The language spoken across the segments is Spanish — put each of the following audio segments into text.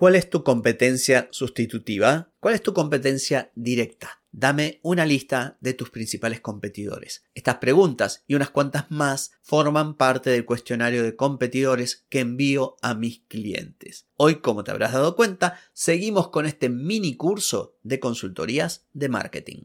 ¿Cuál es tu competencia sustitutiva? ¿Cuál es tu competencia directa? Dame una lista de tus principales competidores. Estas preguntas y unas cuantas más forman parte del cuestionario de competidores que envío a mis clientes. Hoy, como te habrás dado cuenta, seguimos con este mini curso de consultorías de marketing.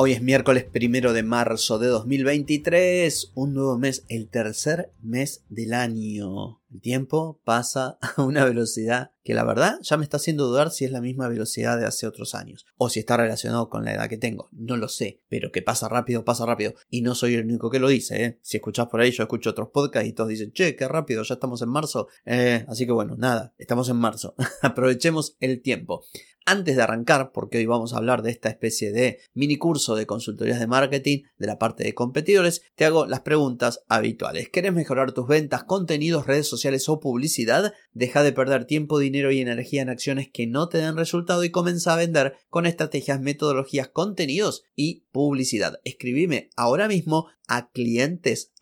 Hoy es miércoles primero de marzo de 2023, un nuevo mes, el tercer mes del año. El tiempo pasa a una velocidad que la verdad ya me está haciendo dudar si es la misma velocidad de hace otros años o si está relacionado con la edad que tengo. No lo sé, pero que pasa rápido, pasa rápido. Y no soy el único que lo dice, ¿eh? Si escuchás por ahí, yo escucho otros podcasts y todos dicen, che, qué rápido, ya estamos en marzo. Eh, así que bueno, nada, estamos en marzo. Aprovechemos el tiempo. Antes de arrancar, porque hoy vamos a hablar de esta especie de mini curso de consultorías de marketing de la parte de competidores, te hago las preguntas habituales. ¿Querés mejorar tus ventas, contenidos, redes sociales o publicidad? Deja de perder tiempo, dinero y energía en acciones que no te den resultado y comienza a vender con estrategias, metodologías, contenidos y publicidad. Escribime ahora mismo a clientes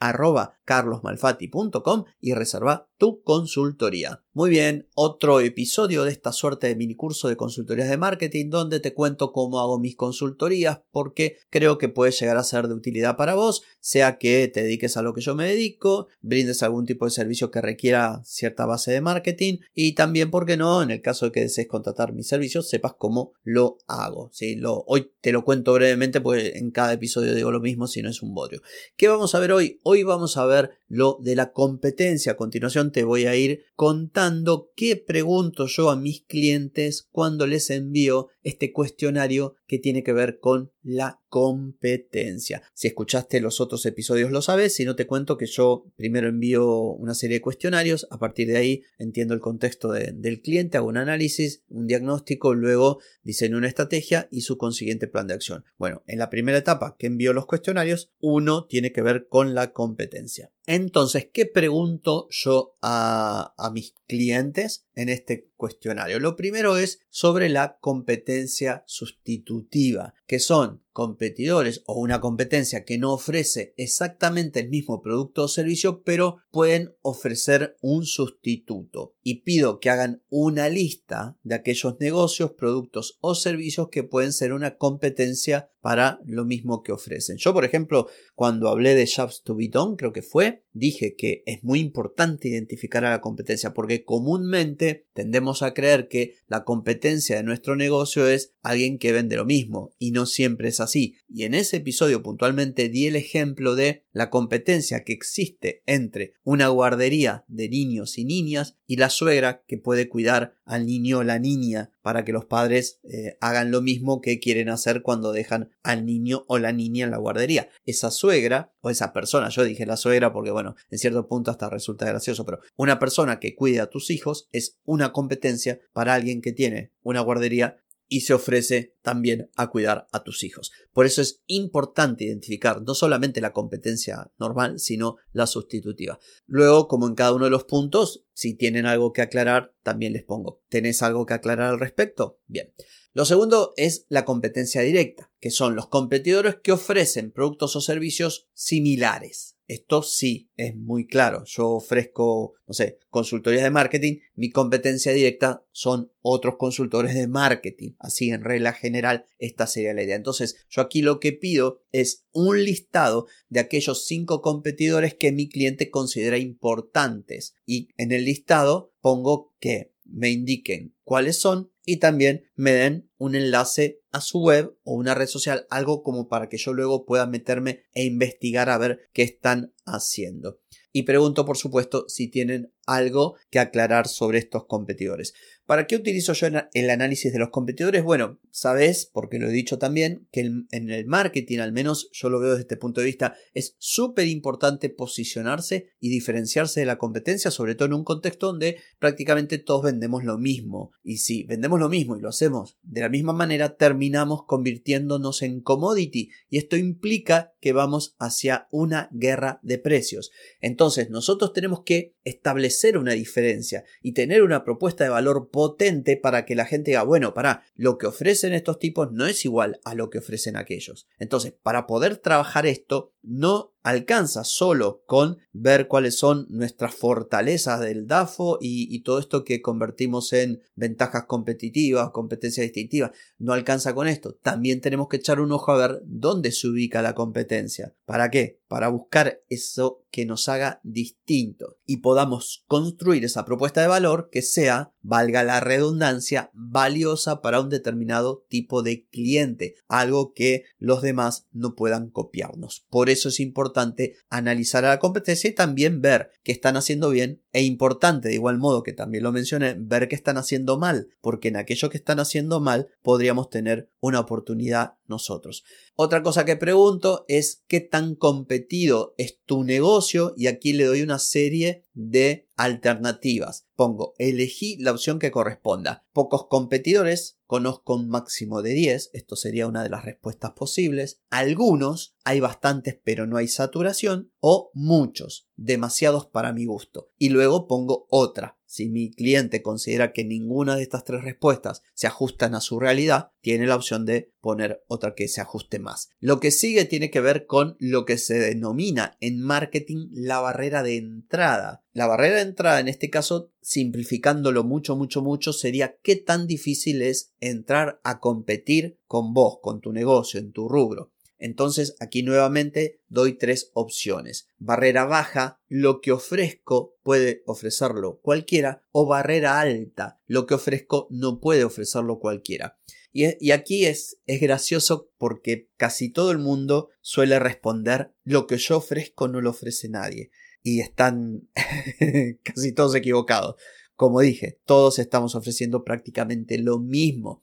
carlosmalfati.com y reserva tu consultoría. Muy bien, otro episodio de esta suerte de mini curso de consultorías de marketing donde te cuento cómo hago mis consultorías porque creo que puede llegar a ser de utilidad para vos, sea que te dediques a lo que yo me dedico, brindes algún tipo de servicio que requiera cierta base de marketing y también, porque no, en el caso de que desees contratar mis servicios, sepas cómo lo hago. ¿sí? Lo, hoy te lo cuento brevemente porque en cada episodio digo lo mismo si no es un bodrio. ¿Qué vamos a ver hoy? Hoy vamos a ver lo de la competencia. A continuación te voy a ir contando qué pregunto yo a mis clientes cuando les envío este cuestionario que tiene que ver con la competencia. Si escuchaste los otros episodios lo sabes, si no te cuento que yo primero envío una serie de cuestionarios, a partir de ahí entiendo el contexto del cliente, hago un análisis, un diagnóstico, luego diseño una estrategia y su consiguiente plan de acción. Bueno, en la primera etapa que envío los cuestionarios, uno tiene que ver con la competencia. Entonces, ¿qué pregunto yo a, mis clientes en este cuestionario? Lo primero es sobre la competencia sustitutiva, que son competidores o una competencia que no ofrece exactamente el mismo producto o servicio, pero pueden ofrecer un sustituto. Y pido que hagan una lista de aquellos negocios, productos o servicios que pueden ser una competencia para lo mismo que ofrecen. Yo, por ejemplo, cuando hablé de Jobs to be done, creo que fue, dije que es muy importante identificar a la competencia porque comúnmente tendemos a creer que la competencia de nuestro negocio es alguien que vende lo mismo y no siempre es así. Y en ese episodio puntualmente di el ejemplo de la competencia que existe entre una guardería de niños y niñas y la suegra que puede cuidar al niño o la niña para que los padres eh, hagan lo mismo que quieren hacer cuando dejan al niño o la niña en la guardería. Esa suegra o esa persona, yo dije la suegra porque bueno, en cierto punto hasta resulta gracioso, pero una persona que cuida a tus hijos es una competencia para alguien que tiene una guardería y se ofrece también a cuidar a tus hijos. Por eso es importante identificar no solamente la competencia normal, sino la sustitutiva. Luego, como en cada uno de los puntos, si tienen algo que aclarar, también les pongo. ¿Tenés algo que aclarar al respecto? Bien. Lo segundo es la competencia directa, que son los competidores que ofrecen productos o servicios similares. Esto sí es muy claro. Yo ofrezco, no sé, consultorías de marketing. Mi competencia directa son otros consultores de marketing. Así, en regla general, esta sería la idea. Entonces, yo aquí lo que pido es un listado de aquellos cinco competidores que mi cliente considera importantes. Y en el listado pongo que me indiquen cuáles son y también me den un enlace a su web o una red social, algo como para que yo luego pueda meterme e investigar a ver qué están haciendo. Y pregunto, por supuesto, si tienen algo que aclarar sobre estos competidores. ¿Para qué utilizo yo el análisis de los competidores? Bueno, sabes, porque lo he dicho también, que en el marketing, al menos yo lo veo desde este punto de vista, es súper importante posicionarse y diferenciarse de la competencia, sobre todo en un contexto donde prácticamente todos vendemos lo mismo. Y si vendemos lo mismo y lo hacemos de la misma manera, terminamos convirtiéndonos en commodity. Y esto implica que vamos hacia una guerra de precios. Entonces, nosotros tenemos que establecer una diferencia y tener una propuesta de valor potente para que la gente diga, bueno, para, lo que ofrecen estos tipos no es igual a lo que ofrecen aquellos. Entonces, para poder trabajar esto, no alcanza solo con ver cuáles son nuestras fortalezas del DAFO y, todo esto que convertimos en ventajas competitivas, competencia distintiva. No alcanza con esto. También tenemos que echar un ojo a ver dónde se ubica la competencia. ¿Para qué? Para buscar eso que nos haga distinto y podamos construir esa propuesta de valor que sea, valga la redundancia, valiosa para un determinado tipo de cliente, algo que los demás no puedan copiarnos. Por eso es importante analizar a la competencia y también ver qué están haciendo bien e importante, de igual modo que también lo mencioné, ver qué están haciendo mal, porque en aquello que están haciendo mal podríamos tener una oportunidad nosotros. Otra cosa que pregunto es qué tan competido es tu negocio y aquí le doy una serie de alternativas. Pongo, elegí la opción que corresponda. Pocos competidores, conozco un máximo de 10, esto sería una de las respuestas posibles. Algunos, hay bastantes pero no hay saturación. O muchos, demasiados para mi gusto. Y luego pongo otra. Si mi cliente considera que ninguna de estas tres respuestas se ajustan a su realidad, tiene la opción de poner otra que se ajuste más. Lo que sigue tiene que ver con lo que se denomina en marketing la barrera de entrada. La barrera de entrada en este caso, simplificándolo mucho, mucho, mucho, sería qué tan difícil es entrar a competir con vos, con tu negocio, en tu rubro. Entonces aquí nuevamente doy tres opciones. Barrera baja, lo que ofrezco puede ofrecerlo cualquiera, o barrera alta, lo que ofrezco no puede ofrecerlo cualquiera. Y, aquí es, es gracioso porque casi todo el mundo suele responder lo que yo ofrezco no lo ofrece nadie. Y están casi todos equivocados. Como dije, todos estamos ofreciendo prácticamente lo mismo.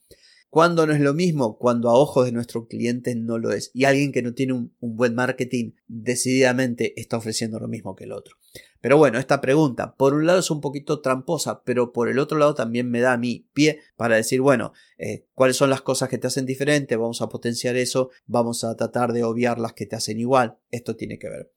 ¿Cuándo no es lo mismo? Cuando a ojos de nuestro cliente no lo es. Y alguien que no tiene un, buen marketing decididamente está ofreciendo lo mismo que el otro. Pero bueno, esta pregunta, por un lado es un poquito tramposa, pero por el otro lado también me da a mí pie para decir, bueno, eh, cuáles son las cosas que te hacen diferente, vamos a potenciar eso, vamos a tratar de obviar las que te hacen igual, esto tiene que ver.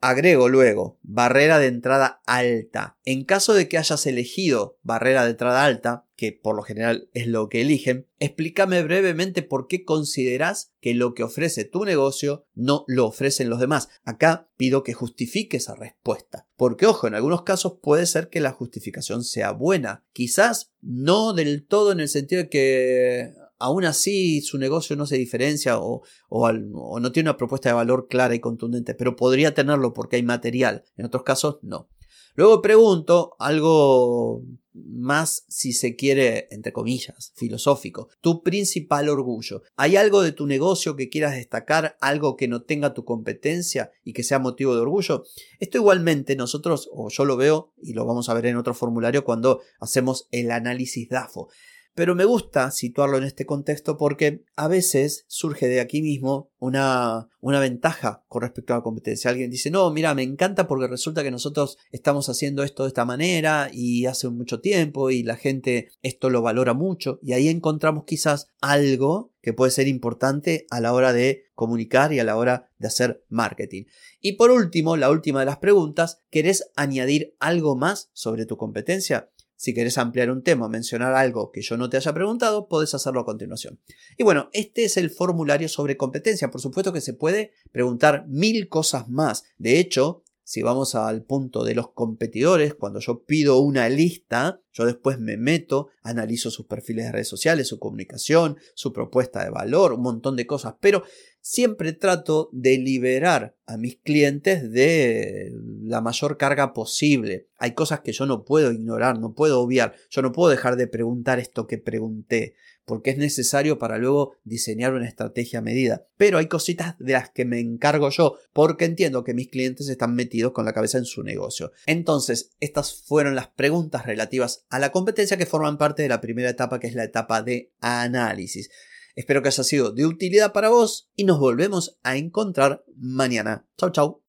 Agrego luego barrera de entrada alta. En caso de que hayas elegido barrera de entrada alta, que por lo general es lo que eligen, explícame brevemente por qué consideras que lo que ofrece tu negocio no lo ofrecen los demás. Acá pido que justifique esa respuesta. Porque ojo, en algunos casos puede ser que la justificación sea buena. Quizás no del todo en el sentido de que aún así su negocio no se diferencia o, no tiene una propuesta de valor clara y contundente, pero podría tenerlo porque hay material. En otros casos, no. Luego pregunto algo más, si se quiere, entre comillas, filosófico. Tu principal orgullo. ¿Hay algo de tu negocio que quieras destacar, algo que no tenga tu competencia y que sea motivo de orgullo? Esto igualmente nosotros, o yo lo veo, y lo vamos a ver en otro formulario cuando hacemos el análisis DAFO. Pero me gusta situarlo en este contexto porque a veces surge de aquí mismo una, una ventaja con respecto a la competencia. Alguien dice, no, mira, me encanta porque resulta que nosotros estamos haciendo esto de esta manera y hace mucho tiempo y la gente esto lo valora mucho y ahí encontramos quizás algo que puede ser importante a la hora de comunicar y a la hora de hacer marketing. Y por último, la última de las preguntas, ¿querés añadir algo más sobre tu competencia? Si querés ampliar un tema o mencionar algo que yo no te haya preguntado, podés hacerlo a continuación. Y bueno, este es el formulario sobre competencia. Por supuesto que se puede preguntar mil cosas más. De hecho, si vamos al punto de los competidores, cuando yo pido una lista, yo después me meto, analizo sus perfiles de redes sociales, su comunicación, su propuesta de valor, un montón de cosas, pero siempre trato de liberar a mis clientes de la mayor carga posible. Hay cosas que yo no puedo ignorar, no puedo obviar, yo no puedo dejar de preguntar esto que pregunté, porque es necesario para luego diseñar una estrategia a medida. Pero hay cositas de las que me encargo yo, porque entiendo que mis clientes están metidos con la cabeza en su negocio. Entonces, estas fueron las preguntas relativas a la competencia que forman parte de la primera etapa, que es la etapa de análisis. Espero que haya sido de utilidad para vos y nos volvemos a encontrar mañana. Chau, chau.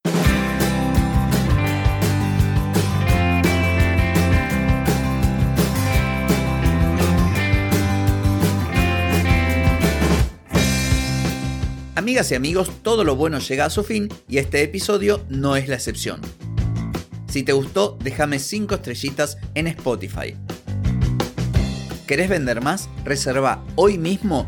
Amigas y amigos, todo lo bueno llega a su fin y este episodio no es la excepción. Si te gustó, déjame 5 estrellitas en Spotify. ¿Querés vender más? Reserva hoy mismo